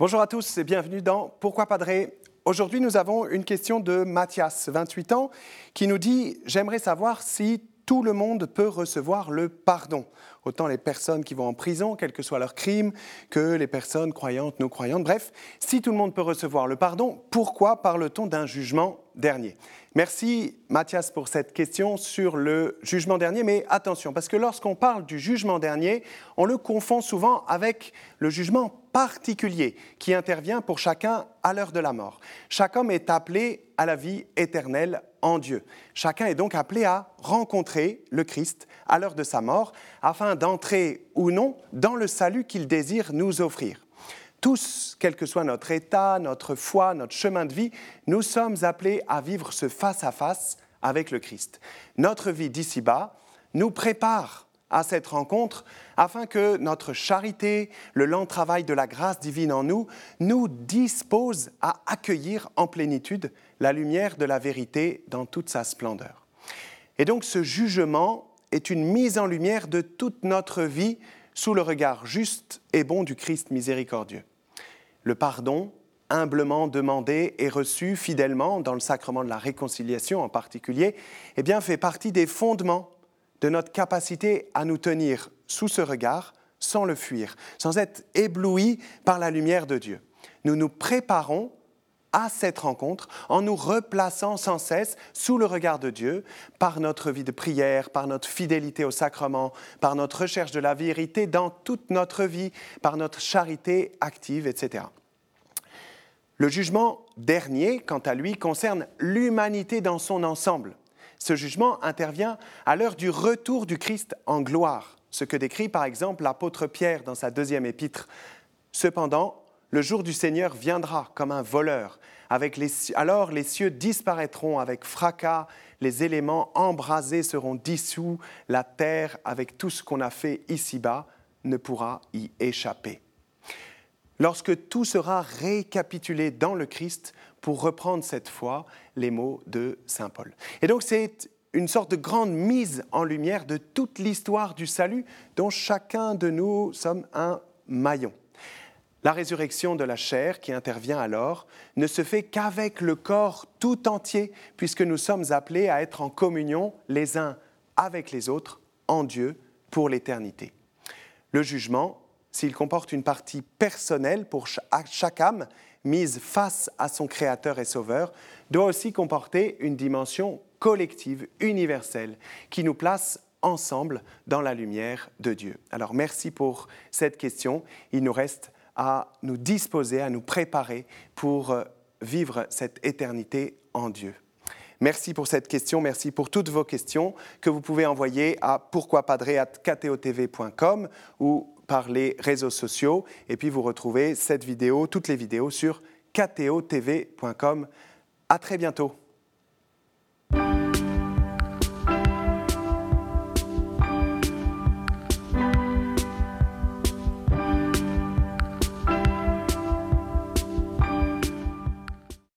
Bonjour à tous et bienvenue dans Pourquoi Padré Aujourd'hui, nous avons une question de Mathias, 28 ans, qui nous dit J'aimerais savoir si tout le monde peut recevoir le pardon. Autant les personnes qui vont en prison, quel que soit leur crime, que les personnes croyantes, non croyantes. Bref, si tout le monde peut recevoir le pardon, pourquoi parle-t-on d'un jugement dernier? Merci Mathias pour cette question sur le jugement dernier, mais attention, parce que lorsqu'on parle du jugement dernier, on le confond souvent avec le jugement particulier qui intervient pour chacun à l'heure de la mort. Chaque homme est appelé à la vie éternelle en Dieu. Chacun est donc appelé à rencontrer le Christ à l'heure de sa mort afin d'entrer ou non dans le salut qu'il désire nous offrir. Tous, quel que soit notre état, notre foi, notre chemin de vie, nous sommes appelés à vivre ce face-à-face avec le Christ. Notre vie d'ici-bas nous prépare à cette rencontre afin que notre charité, le lent travail de la grâce divine en nous, nous dispose à accueillir en plénitude la lumière de la vérité dans toute sa splendeur. Et donc ce jugement est une mise en lumière de toute notre vie sous le regard juste et bon du Christ miséricordieux. Le pardon, humblement demandé et reçu fidèlement dans le sacrement de la réconciliation en particulier, eh bien, fait partie des fondements de notre capacité à nous tenir sous ce regard sans le fuir, sans être éblouis par la lumière de Dieu. Nous nous préparons à cette rencontre en nous replaçant sans cesse sous le regard de Dieu par notre vie de prière, par notre fidélité au sacrement, par notre recherche de la vérité dans toute notre vie, par notre charité active, etc. Le jugement dernier, quant à lui, concerne l'humanité dans son ensemble. Ce jugement intervient à l'heure du retour du Christ en gloire, ce que décrit par exemple l'apôtre Pierre dans sa deuxième épître. Cependant, le jour du Seigneur viendra comme un voleur. Alors les cieux disparaîtront avec fracas, les éléments embrasés seront dissous, la terre, avec tout ce qu'on a fait ici-bas, ne pourra y échapper lorsque tout sera récapitulé dans le Christ, pour reprendre cette fois les mots de Saint Paul. Et donc c'est une sorte de grande mise en lumière de toute l'histoire du salut dont chacun de nous sommes un maillon. La résurrection de la chair qui intervient alors ne se fait qu'avec le corps tout entier, puisque nous sommes appelés à être en communion les uns avec les autres en Dieu pour l'éternité. Le jugement s'il comporte une partie personnelle pour chaque âme mise face à son Créateur et Sauveur, doit aussi comporter une dimension collective, universelle, qui nous place ensemble dans la lumière de Dieu. Alors merci pour cette question. Il nous reste à nous disposer, à nous préparer pour euh, vivre cette éternité en Dieu. Merci pour cette question, merci pour toutes vos questions que vous pouvez envoyer à pourquoipadré.com ou par les réseaux sociaux. Et puis vous retrouvez cette vidéo, toutes les vidéos sur ktotv.com. À très bientôt.